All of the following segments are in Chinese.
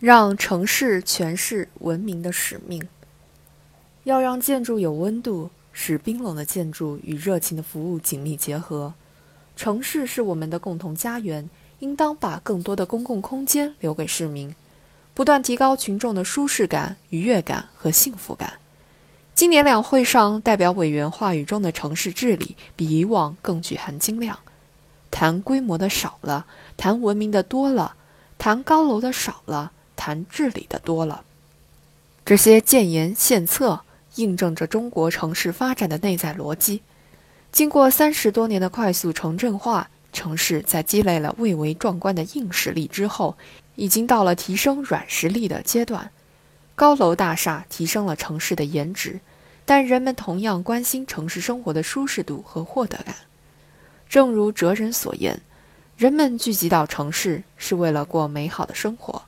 让城市诠释文明的使命。要让建筑有温度，使冰冷的建筑与热情的服务紧密结合。城市是我们的共同家园，应当把更多的公共空间留给市民，不断提高群众的舒适感、愉悦感和幸福感。今年两会上，代表委员话语中的城市治理比以往更具含金量，谈规模的少了，谈文明的多了，谈高楼的少了。谈治理的多了，这些建言献策印证着中国城市发展的内在逻辑。经过三十多年的快速城镇化，城市在积累了蔚为壮观的硬实力之后，已经到了提升软实力的阶段。高楼大厦提升了城市的颜值，但人们同样关心城市生活的舒适度和获得感。正如哲人所言，人们聚集到城市是为了过美好的生活。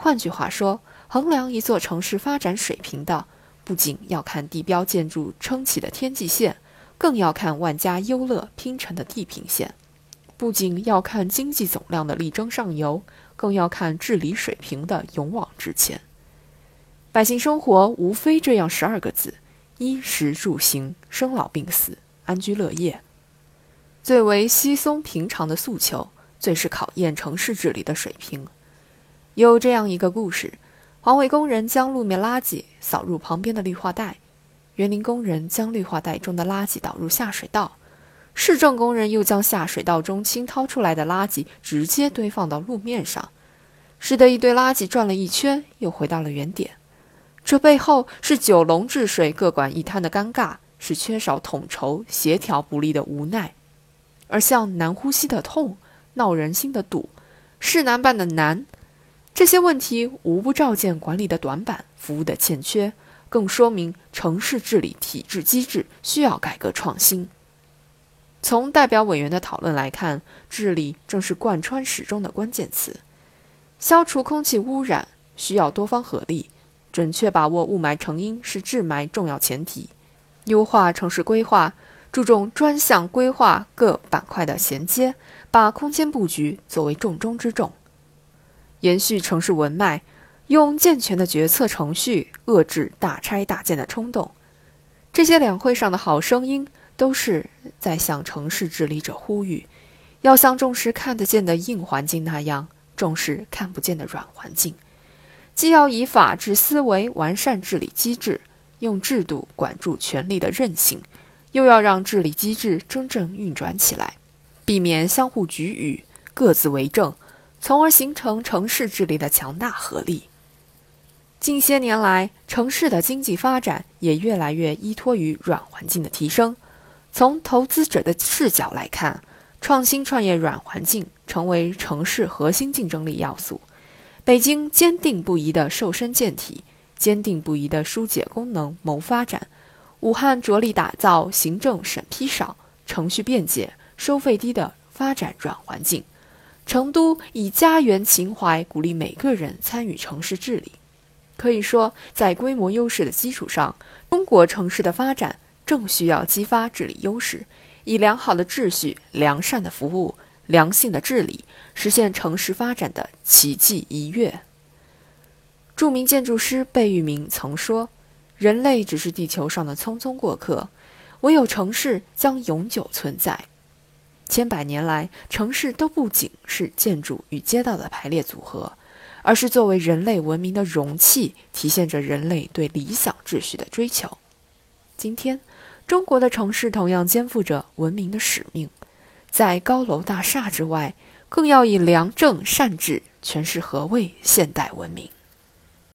换句话说，衡量一座城市发展水平的，不仅要看地标建筑撑起的天际线，更要看万家优乐拼成的地平线；不仅要看经济总量的力争上游，更要看治理水平的勇往直前。百姓生活无非这样十二个字：衣食住行、生老病死、安居乐业。最为稀松平常的诉求，最是考验城市治理的水平。有这样一个故事：环卫工人将路面垃圾扫入旁边的绿化带，园林工人将绿化带中的垃圾导入下水道，市政工人又将下水道中清掏出来的垃圾直接堆放到路面上，使得一堆垃圾转了一圈又回到了原点。这背后是九龙治水各管一摊的尴尬，是缺少统筹协调不力的无奈，而像难呼吸的痛、闹人心的堵、事难办的难。这些问题无不照见管理的短板、服务的欠缺，更说明城市治理体制机制需要改革创新。从代表委员的讨论来看，治理正是贯穿始终的关键词。消除空气污染需要多方合力，准确把握雾霾成因是治霾重要前提。优化城市规划，注重专项规划各板块的衔接，把空间布局作为重中之重。延续城市文脉，用健全的决策程序遏制大拆大建的冲动。这些两会上的好声音，都是在向城市治理者呼吁：要像重视看得见的硬环境那样重视看不见的软环境。既要以法治思维完善治理机制，用制度管住权力的韧性，又要让治理机制真正运转起来，避免相互局龉、各自为政。从而形成城市治理的强大合力。近些年来，城市的经济发展也越来越依托于软环境的提升。从投资者的视角来看，创新创业软环境成为城市核心竞争力要素。北京坚定不移的瘦身健体，坚定不移的疏解功能谋发展；武汉着力打造行政审批少、程序便捷、收费低的发展软环境。成都以家园情怀鼓励每个人参与城市治理，可以说，在规模优势的基础上，中国城市的发展正需要激发治理优势，以良好的秩序、良善的服务、良性的治理，实现城市发展的奇迹一跃。著名建筑师贝聿铭曾说：“人类只是地球上的匆匆过客，唯有城市将永久存在。”千百年来，城市都不仅是建筑与街道的排列组合，而是作为人类文明的容器，体现着人类对理想秩序的追求。今天，中国的城市同样肩负着文明的使命，在高楼大厦之外，更要以良政善治诠释何谓现代文明。